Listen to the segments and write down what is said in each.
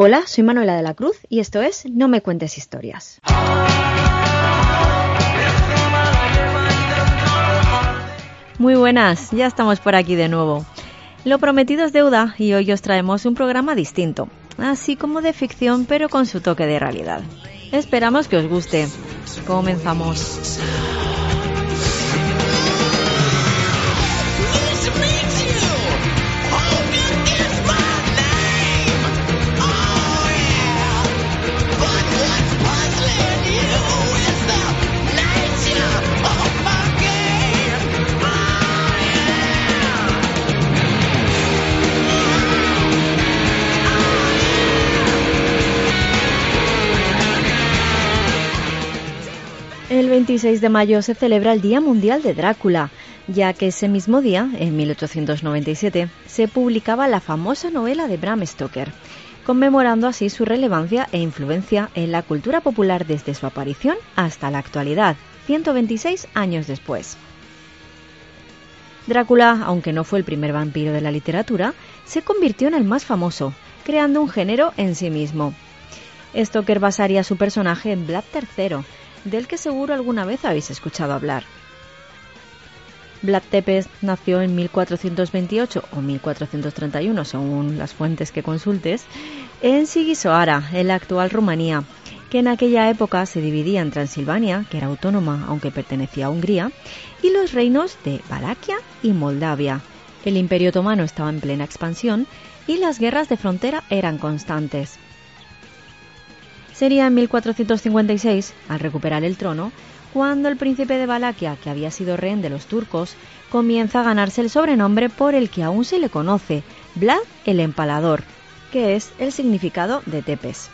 Hola, soy Manuela de la Cruz y esto es No me cuentes historias. Muy buenas, ya estamos por aquí de nuevo. Lo prometido es deuda y hoy os traemos un programa distinto, así como de ficción pero con su toque de realidad. Esperamos que os guste. Comenzamos. 26 de mayo se celebra el Día Mundial de Drácula, ya que ese mismo día, en 1897, se publicaba la famosa novela de Bram Stoker, conmemorando así su relevancia e influencia en la cultura popular desde su aparición hasta la actualidad, 126 años después. Drácula, aunque no fue el primer vampiro de la literatura, se convirtió en el más famoso, creando un género en sí mismo. Stoker basaría su personaje en Vlad III, del que seguro alguna vez habéis escuchado hablar. Vlad Tepes nació en 1428 o 1431, según las fuentes que consultes, en Sigisoara, en la actual Rumanía, que en aquella época se dividía en Transilvania, que era autónoma aunque pertenecía a Hungría, y los reinos de Valaquia y Moldavia. El Imperio Otomano estaba en plena expansión y las guerras de frontera eran constantes. Sería en 1456, al recuperar el trono, cuando el príncipe de Valaquia, que había sido rehén de los turcos, comienza a ganarse el sobrenombre por el que aún se le conoce, Vlad el Empalador, que es el significado de Tepes.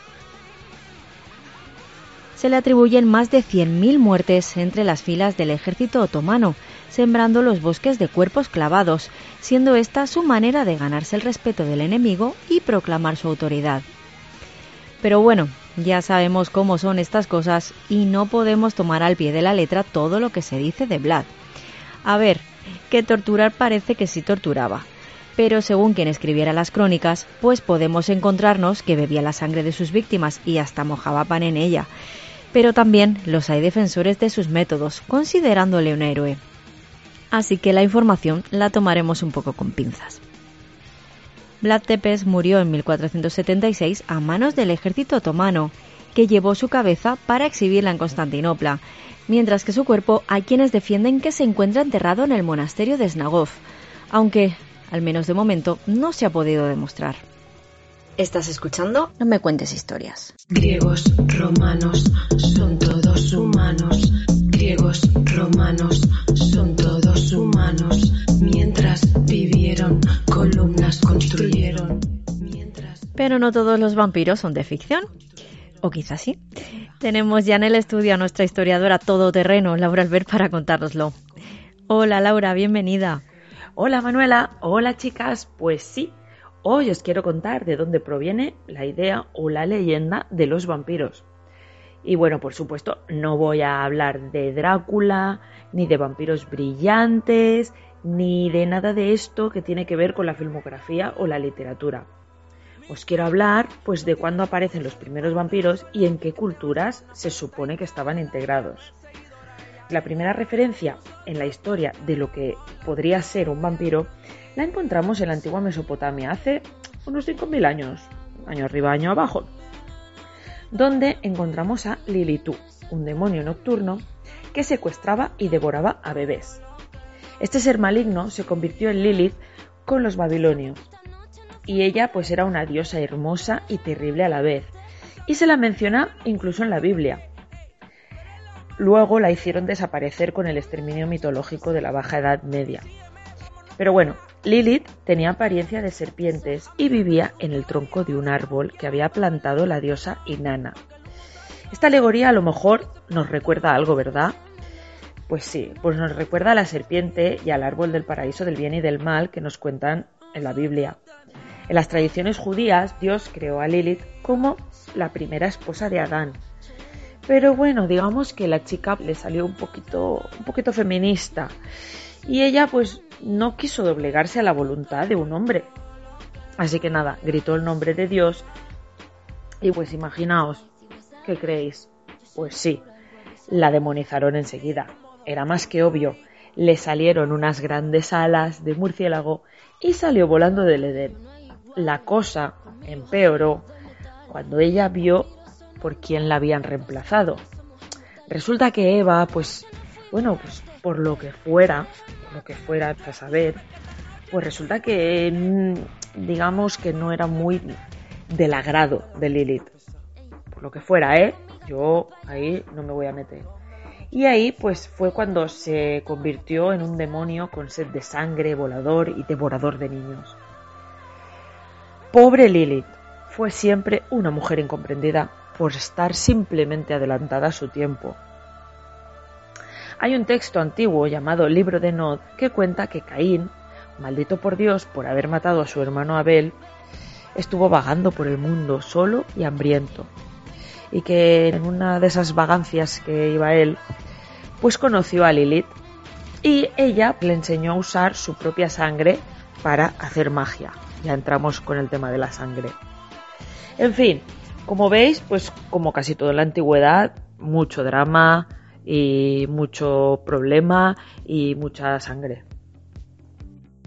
Se le atribuyen más de 100.000 muertes entre las filas del ejército otomano, sembrando los bosques de cuerpos clavados, siendo esta su manera de ganarse el respeto del enemigo y proclamar su autoridad. Pero bueno, ya sabemos cómo son estas cosas y no podemos tomar al pie de la letra todo lo que se dice de Vlad. A ver, que torturar parece que sí torturaba, pero según quien escribiera las crónicas, pues podemos encontrarnos que bebía la sangre de sus víctimas y hasta mojaba pan en ella. Pero también los hay defensores de sus métodos, considerándole un héroe. Así que la información la tomaremos un poco con pinzas. Vlad Tepes murió en 1476 a manos del ejército otomano, que llevó su cabeza para exhibirla en Constantinopla, mientras que su cuerpo hay quienes defienden que se encuentra enterrado en el monasterio de Snagov, aunque, al menos de momento, no se ha podido demostrar. Estás escuchando No me cuentes historias. Griegos, romanos, son todos No todos los vampiros son de ficción. O quizás sí. Tenemos ya en el estudio a nuestra historiadora todoterreno, Laura Albert, para contárnoslo. Hola Laura, bienvenida. Hola Manuela, hola chicas, pues sí, hoy os quiero contar de dónde proviene la idea o la leyenda de los vampiros. Y bueno, por supuesto, no voy a hablar de Drácula, ni de vampiros brillantes, ni de nada de esto que tiene que ver con la filmografía o la literatura. Os quiero hablar pues de cuándo aparecen los primeros vampiros y en qué culturas se supone que estaban integrados. La primera referencia en la historia de lo que podría ser un vampiro la encontramos en la antigua Mesopotamia hace unos 5.000 años, año arriba, año abajo, donde encontramos a Lilitú, un demonio nocturno que secuestraba y devoraba a bebés. Este ser maligno se convirtió en Lilith con los babilonios, y ella pues era una diosa hermosa y terrible a la vez, y se la menciona incluso en la Biblia. Luego la hicieron desaparecer con el exterminio mitológico de la Baja Edad Media. Pero bueno, Lilith tenía apariencia de serpientes y vivía en el tronco de un árbol que había plantado la diosa Inanna. Esta alegoría a lo mejor nos recuerda algo, ¿verdad? Pues sí, pues nos recuerda a la serpiente y al árbol del paraíso del bien y del mal que nos cuentan en la Biblia. En las tradiciones judías, Dios creó a Lilith como la primera esposa de Adán. Pero bueno, digamos que la chica le salió un poquito, un poquito feminista. Y ella pues no quiso doblegarse a la voluntad de un hombre. Así que nada, gritó el nombre de Dios. Y pues imaginaos, ¿qué creéis? Pues sí, la demonizaron enseguida. Era más que obvio. Le salieron unas grandes alas de murciélago y salió volando del Edén. La cosa empeoró cuando ella vio por quién la habían reemplazado. Resulta que Eva, pues, bueno, pues por lo que fuera, lo que fuera saber, pues resulta que mm, digamos que no era muy del agrado de Lilith. Por lo que fuera, ¿eh? Yo ahí no me voy a meter. Y ahí pues fue cuando se convirtió en un demonio con sed de sangre, volador y devorador de niños. Pobre Lilith, fue siempre una mujer incomprendida por estar simplemente adelantada a su tiempo. Hay un texto antiguo llamado Libro de Nod que cuenta que Caín, maldito por Dios por haber matado a su hermano Abel, estuvo vagando por el mundo solo y hambriento, y que en una de esas vagancias que iba él, pues conoció a Lilith y ella le enseñó a usar su propia sangre para hacer magia. Ya entramos con el tema de la sangre. En fin, como veis, pues como casi todo en la antigüedad, mucho drama y mucho problema y mucha sangre.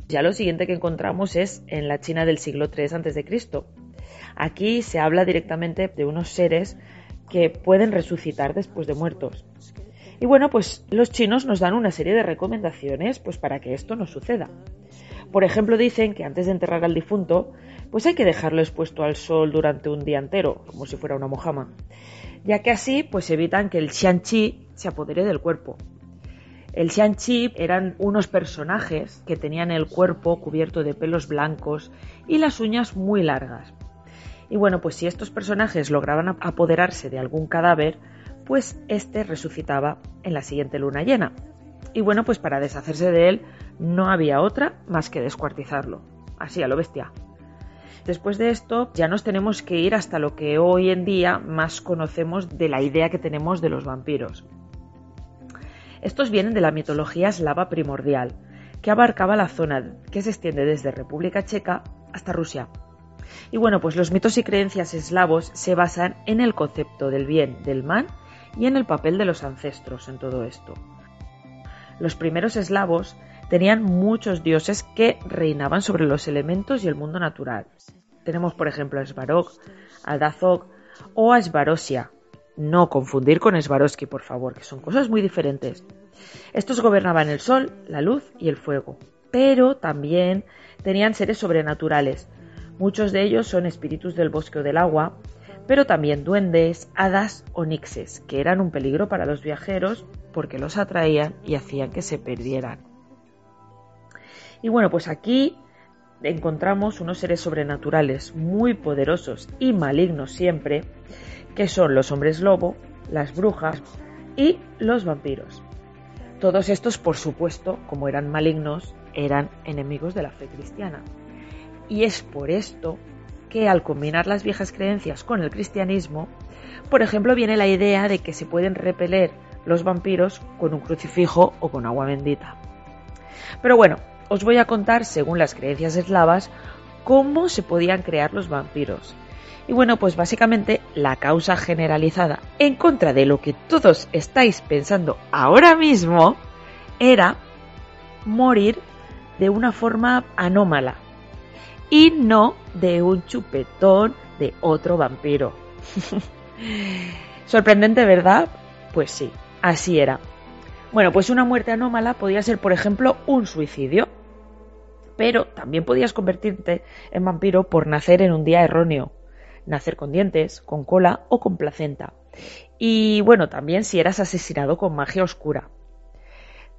Ya lo siguiente que encontramos es en la China del siglo III a.C. Aquí se habla directamente de unos seres que pueden resucitar después de muertos. Y bueno, pues los chinos nos dan una serie de recomendaciones pues para que esto no suceda. Por ejemplo, dicen que antes de enterrar al difunto, pues hay que dejarlo expuesto al sol durante un día entero, como si fuera una mojama, ya que así pues evitan que el xianqi se apodere del cuerpo. El xianqi eran unos personajes que tenían el cuerpo cubierto de pelos blancos y las uñas muy largas. Y bueno, pues si estos personajes lograban apoderarse de algún cadáver, pues este resucitaba en la siguiente luna llena. Y bueno, pues para deshacerse de él no había otra más que descuartizarlo. Así a lo bestia. Después de esto ya nos tenemos que ir hasta lo que hoy en día más conocemos de la idea que tenemos de los vampiros. Estos vienen de la mitología eslava primordial, que abarcaba la zona que se extiende desde República Checa hasta Rusia. Y bueno, pues los mitos y creencias eslavos se basan en el concepto del bien, del mal y en el papel de los ancestros en todo esto. Los primeros eslavos tenían muchos dioses que reinaban sobre los elementos y el mundo natural. Tenemos, por ejemplo, a Svarog, a o a Svarosia. No confundir con Svarovsky, por favor, que son cosas muy diferentes. Estos gobernaban el sol, la luz y el fuego, pero también tenían seres sobrenaturales. Muchos de ellos son espíritus del bosque o del agua, pero también duendes, hadas o nixes, que eran un peligro para los viajeros porque los atraían y hacían que se perdieran. Y bueno, pues aquí encontramos unos seres sobrenaturales muy poderosos y malignos siempre, que son los hombres lobo, las brujas y los vampiros. Todos estos, por supuesto, como eran malignos, eran enemigos de la fe cristiana. Y es por esto que al combinar las viejas creencias con el cristianismo, por ejemplo, viene la idea de que se pueden repeler los vampiros con un crucifijo o con agua bendita. Pero bueno, os voy a contar, según las creencias eslavas, cómo se podían crear los vampiros. Y bueno, pues básicamente la causa generalizada en contra de lo que todos estáis pensando ahora mismo era morir de una forma anómala y no de un chupetón de otro vampiro. Sorprendente, ¿verdad? Pues sí, así era. Bueno, pues una muerte anómala podía ser, por ejemplo, un suicidio pero también podías convertirte en vampiro por nacer en un día erróneo, nacer con dientes, con cola o con placenta. Y bueno, también si eras asesinado con magia oscura.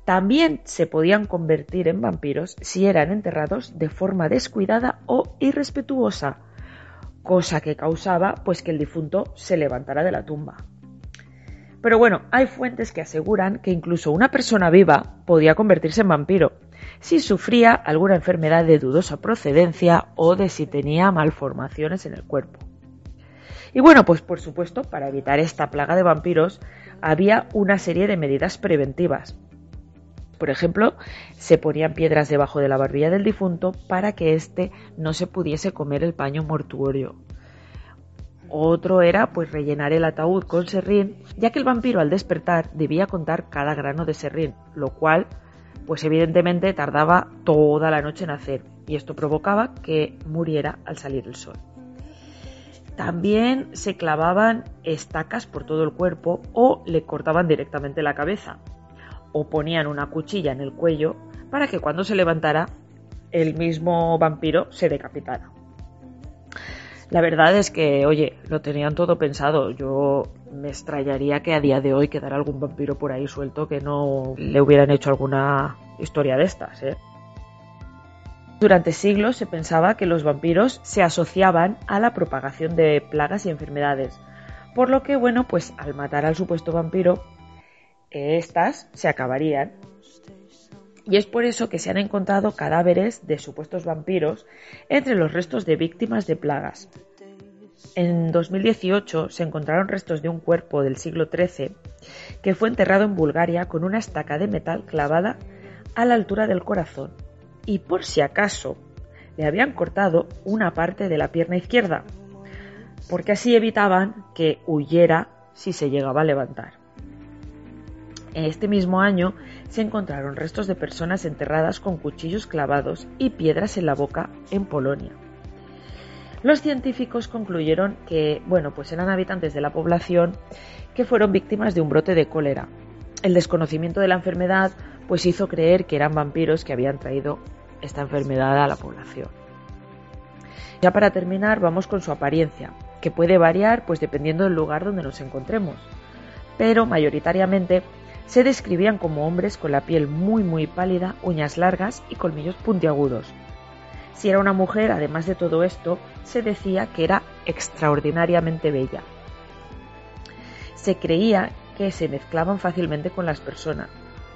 También se podían convertir en vampiros si eran enterrados de forma descuidada o irrespetuosa, cosa que causaba pues que el difunto se levantara de la tumba. Pero bueno, hay fuentes que aseguran que incluso una persona viva podía convertirse en vampiro si sufría alguna enfermedad de dudosa procedencia o de si tenía malformaciones en el cuerpo. Y bueno, pues por supuesto, para evitar esta plaga de vampiros, había una serie de medidas preventivas. Por ejemplo, se ponían piedras debajo de la barbilla del difunto para que éste no se pudiese comer el paño mortuorio. Otro era pues rellenar el ataúd con serrín, ya que el vampiro al despertar debía contar cada grano de serrín, lo cual pues evidentemente tardaba toda la noche en hacer y esto provocaba que muriera al salir el sol. También se clavaban estacas por todo el cuerpo o le cortaban directamente la cabeza, o ponían una cuchilla en el cuello para que cuando se levantara el mismo vampiro se decapitara. La verdad es que, oye, lo tenían todo pensado. Yo me extrañaría que a día de hoy quedara algún vampiro por ahí suelto que no le hubieran hecho alguna historia de estas. ¿eh? Durante siglos se pensaba que los vampiros se asociaban a la propagación de plagas y enfermedades, por lo que, bueno, pues al matar al supuesto vampiro estas se acabarían. Y es por eso que se han encontrado cadáveres de supuestos vampiros entre los restos de víctimas de plagas. En 2018 se encontraron restos de un cuerpo del siglo XIII que fue enterrado en Bulgaria con una estaca de metal clavada a la altura del corazón y por si acaso le habían cortado una parte de la pierna izquierda, porque así evitaban que huyera si se llegaba a levantar. Este mismo año se encontraron restos de personas enterradas con cuchillos clavados y piedras en la boca en Polonia. Los científicos concluyeron que, bueno, pues eran habitantes de la población que fueron víctimas de un brote de cólera. El desconocimiento de la enfermedad pues hizo creer que eran vampiros que habían traído esta enfermedad a la población. Ya para terminar, vamos con su apariencia, que puede variar pues dependiendo del lugar donde nos encontremos, pero mayoritariamente se describían como hombres con la piel muy muy pálida, uñas largas y colmillos puntiagudos. Si era una mujer, además de todo esto, se decía que era extraordinariamente bella. Se creía que se mezclaban fácilmente con las personas,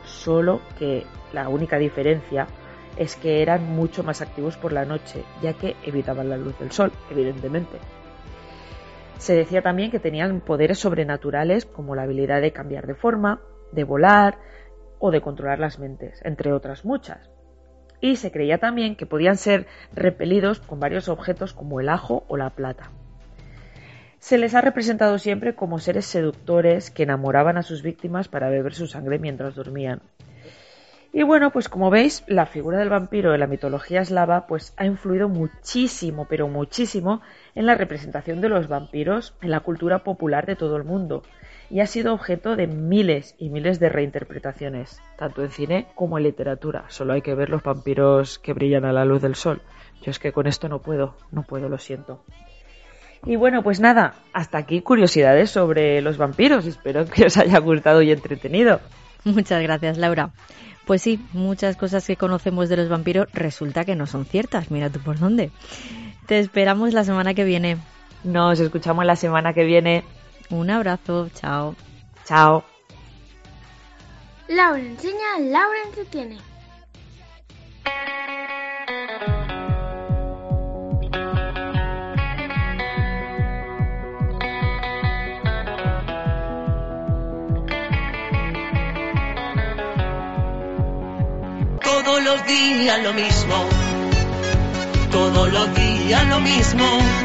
solo que la única diferencia es que eran mucho más activos por la noche, ya que evitaban la luz del sol, evidentemente. Se decía también que tenían poderes sobrenaturales como la habilidad de cambiar de forma, de volar o de controlar las mentes, entre otras muchas. Y se creía también que podían ser repelidos con varios objetos como el ajo o la plata. Se les ha representado siempre como seres seductores que enamoraban a sus víctimas para beber su sangre mientras dormían. Y bueno, pues como veis, la figura del vampiro en la mitología eslava pues ha influido muchísimo, pero muchísimo en la representación de los vampiros en la cultura popular de todo el mundo y ha sido objeto de miles y miles de reinterpretaciones, tanto en cine como en literatura. Solo hay que ver los vampiros que brillan a la luz del sol. Yo es que con esto no puedo, no puedo, lo siento. Y bueno, pues nada, hasta aquí curiosidades sobre los vampiros. Espero que os haya gustado y entretenido. Muchas gracias, Laura. Pues sí, muchas cosas que conocemos de los vampiros resulta que no son ciertas. Mira tú por dónde. Te esperamos la semana que viene. Nos escuchamos la semana que viene. Un abrazo, chao. Chao. Laura enseña, Laura entretiene. Todos los días lo mismo. Todos los días lo mismo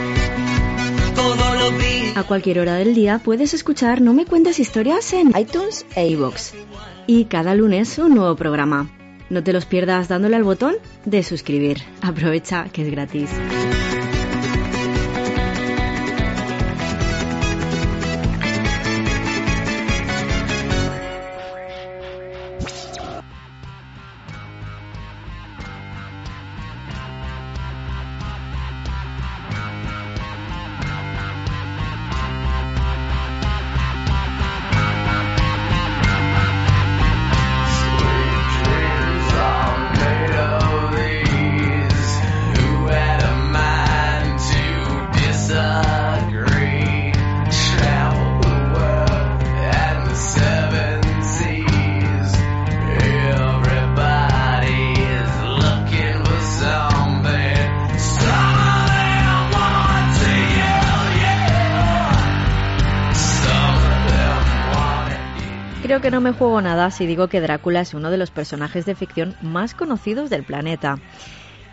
a cualquier hora del día puedes escuchar No me cuentes historias en iTunes e iVoox. Y cada lunes un nuevo programa. No te los pierdas dándole al botón de suscribir. Aprovecha que es gratis. Creo que no me juego nada si digo que Drácula es uno de los personajes de ficción más conocidos del planeta.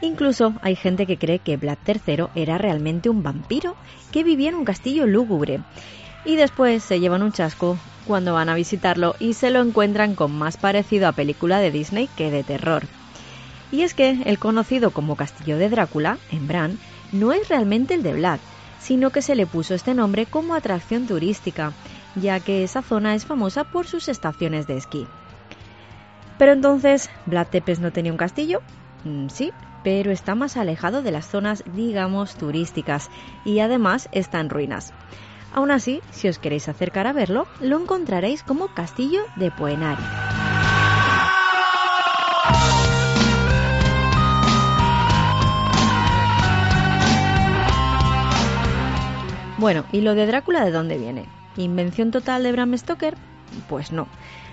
Incluso hay gente que cree que Vlad III era realmente un vampiro que vivía en un castillo lúgubre. Y después se llevan un chasco cuando van a visitarlo y se lo encuentran con más parecido a película de Disney que de terror. Y es que el conocido como Castillo de Drácula, en Bran, no es realmente el de Vlad, sino que se le puso este nombre como atracción turística, ya que esa zona es famosa por sus estaciones de esquí. Pero entonces, ¿Vlad Tepes no tenía un castillo? Mm, sí, pero está más alejado de las zonas, digamos, turísticas y además está en ruinas. Aún así, si os queréis acercar a verlo, lo encontraréis como Castillo de Poenari. Bueno, ¿y lo de Drácula de dónde viene? ¿Invención total de Bram Stoker? Pues no.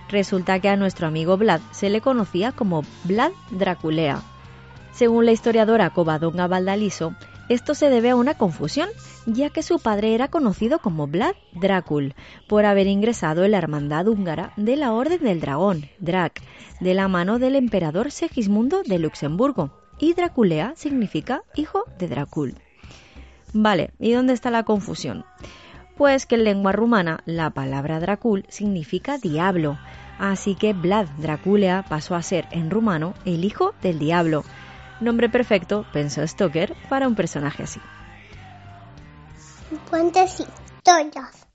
Resulta que a nuestro amigo Vlad se le conocía como Vlad Draculea. Según la historiadora Covadonga Valdaliso, esto se debe a una confusión, ya que su padre era conocido como Vlad Drácul, por haber ingresado en la hermandad húngara de la Orden del Dragón, Drac, de la mano del emperador Segismundo de Luxemburgo, y Draculea significa hijo de Drácul. Vale, ¿y dónde está la confusión? Pues que en lengua rumana la palabra Dracul significa diablo, así que Vlad Draculea pasó a ser en rumano el hijo del diablo. Nombre perfecto, pensó Stoker, para un personaje así. Historias.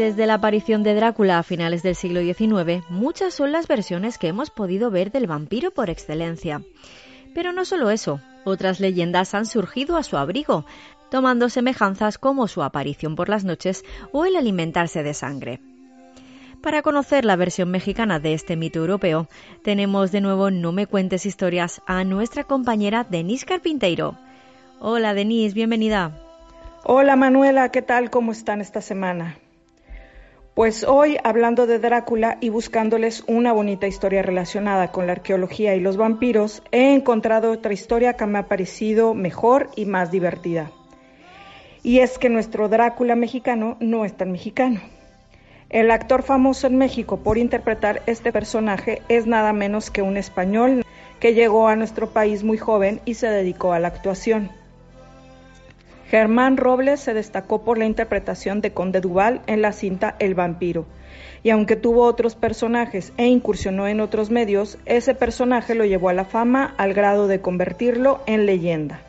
Desde la aparición de Drácula a finales del siglo XIX, muchas son las versiones que hemos podido ver del vampiro por excelencia. Pero no solo eso, otras leyendas han surgido a su abrigo, tomando semejanzas como su aparición por las noches o el alimentarse de sangre. Para conocer la versión mexicana de este mito europeo, tenemos de nuevo No me cuentes historias a nuestra compañera Denise Carpinteiro. Hola Denise, bienvenida. Hola Manuela, ¿qué tal? ¿Cómo están esta semana? Pues hoy, hablando de Drácula y buscándoles una bonita historia relacionada con la arqueología y los vampiros, he encontrado otra historia que me ha parecido mejor y más divertida. Y es que nuestro Drácula mexicano no es tan mexicano. El actor famoso en México por interpretar este personaje es nada menos que un español que llegó a nuestro país muy joven y se dedicó a la actuación. Germán Robles se destacó por la interpretación de Conde Duval en la cinta El vampiro. Y aunque tuvo otros personajes e incursionó en otros medios, ese personaje lo llevó a la fama al grado de convertirlo en leyenda.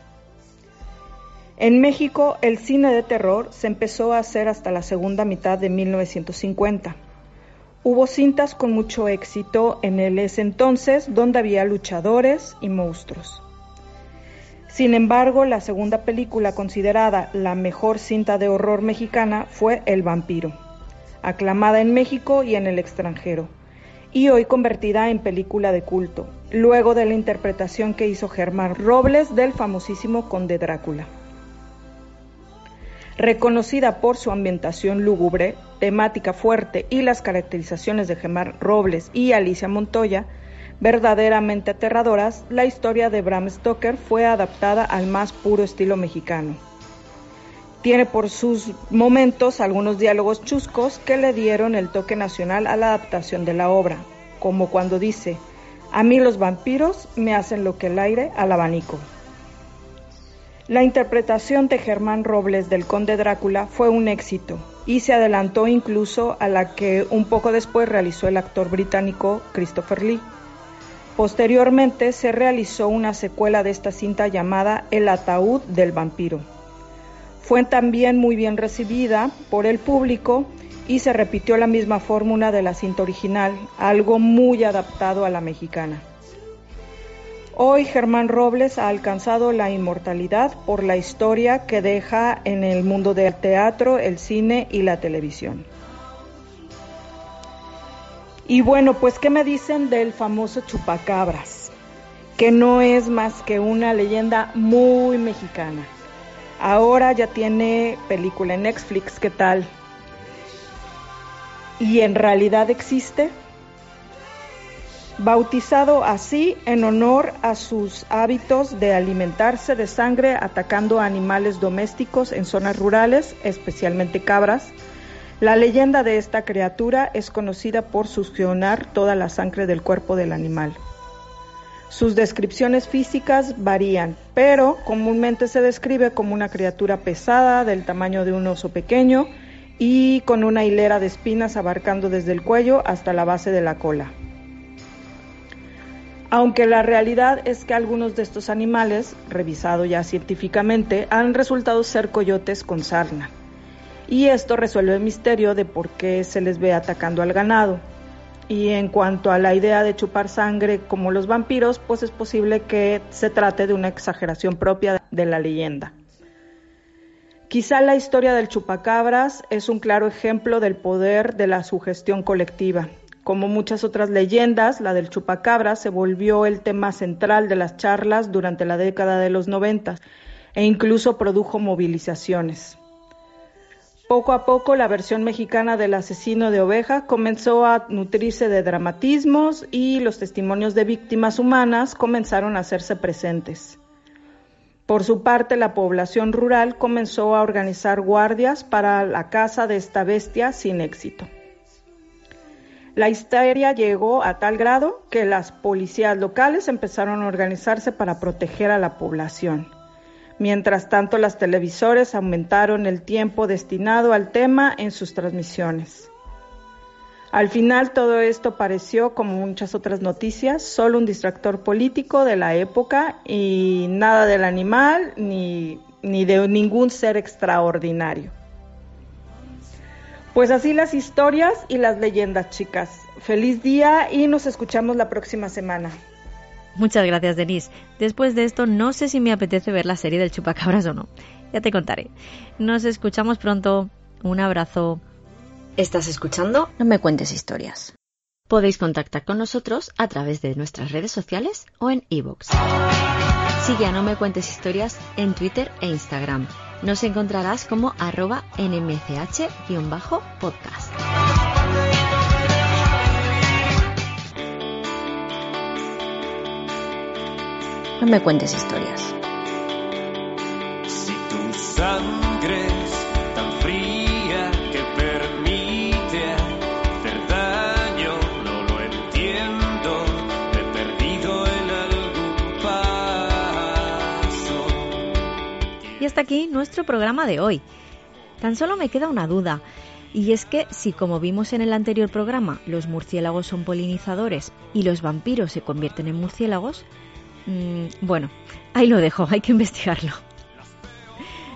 En México, el cine de terror se empezó a hacer hasta la segunda mitad de 1950. Hubo cintas con mucho éxito en el ese entonces donde había luchadores y monstruos. Sin embargo, la segunda película considerada la mejor cinta de horror mexicana fue El vampiro, aclamada en México y en el extranjero, y hoy convertida en película de culto, luego de la interpretación que hizo Germán Robles del famosísimo Conde Drácula. Reconocida por su ambientación lúgubre, temática fuerte y las caracterizaciones de Germán Robles y Alicia Montoya, verdaderamente aterradoras, la historia de Bram Stoker fue adaptada al más puro estilo mexicano. Tiene por sus momentos algunos diálogos chuscos que le dieron el toque nacional a la adaptación de la obra, como cuando dice, a mí los vampiros me hacen lo que el aire al abanico. La interpretación de Germán Robles del conde Drácula fue un éxito y se adelantó incluso a la que un poco después realizó el actor británico Christopher Lee. Posteriormente se realizó una secuela de esta cinta llamada El ataúd del vampiro. Fue también muy bien recibida por el público y se repitió la misma fórmula de la cinta original, algo muy adaptado a la mexicana. Hoy Germán Robles ha alcanzado la inmortalidad por la historia que deja en el mundo del teatro, el cine y la televisión. Y bueno, pues ¿qué me dicen del famoso chupacabras? Que no es más que una leyenda muy mexicana. Ahora ya tiene película en Netflix, ¿qué tal? y en realidad existe? Bautizado así en honor a sus hábitos de alimentarse de sangre atacando a animales domésticos en zonas rurales, especialmente cabras, la leyenda de esta criatura es conocida por succionar toda la sangre del cuerpo del animal. Sus descripciones físicas varían, pero comúnmente se describe como una criatura pesada del tamaño de un oso pequeño y con una hilera de espinas abarcando desde el cuello hasta la base de la cola. Aunque la realidad es que algunos de estos animales, revisado ya científicamente, han resultado ser coyotes con sarna. Y esto resuelve el misterio de por qué se les ve atacando al ganado. Y en cuanto a la idea de chupar sangre como los vampiros, pues es posible que se trate de una exageración propia de la leyenda. Quizá la historia del chupacabras es un claro ejemplo del poder de la sugestión colectiva. Como muchas otras leyendas, la del chupacabras se volvió el tema central de las charlas durante la década de los 90 e incluso produjo movilizaciones. Poco a poco la versión mexicana del asesino de oveja comenzó a nutrirse de dramatismos y los testimonios de víctimas humanas comenzaron a hacerse presentes. Por su parte, la población rural comenzó a organizar guardias para la caza de esta bestia sin éxito. La histeria llegó a tal grado que las policías locales empezaron a organizarse para proteger a la población. Mientras tanto, las televisores aumentaron el tiempo destinado al tema en sus transmisiones. Al final todo esto pareció, como muchas otras noticias, solo un distractor político de la época y nada del animal ni, ni de ningún ser extraordinario. Pues así las historias y las leyendas, chicas. Feliz día y nos escuchamos la próxima semana. Muchas gracias, Denise. Después de esto, no sé si me apetece ver la serie del chupacabras o no. Ya te contaré. Nos escuchamos pronto. Un abrazo. ¿Estás escuchando? No me cuentes historias. Podéis contactar con nosotros a través de nuestras redes sociales o en iVoox. Sigue a No Me Cuentes Historias en Twitter e Instagram. Nos encontrarás como arroba nmch-podcast. No me cuentes historias. Si tu sangre es tan fría que permite hacer daño, no lo entiendo. He perdido en algún paso. Y hasta aquí nuestro programa de hoy. Tan solo me queda una duda. Y es que si como vimos en el anterior programa los murciélagos son polinizadores y los vampiros se convierten en murciélagos, Mm, bueno, ahí lo dejo, hay que investigarlo.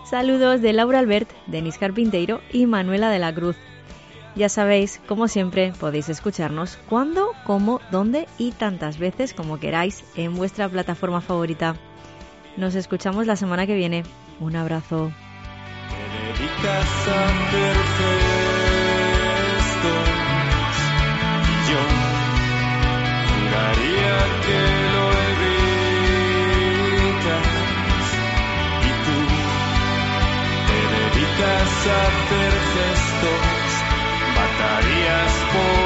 Saludos de Laura Albert, Denis Carpinteiro y Manuela de la Cruz. Ya sabéis, como siempre, podéis escucharnos cuando, cómo, dónde y tantas veces como queráis en vuestra plataforma favorita. Nos escuchamos la semana que viene. Un abrazo. Hacer gestos, matarías por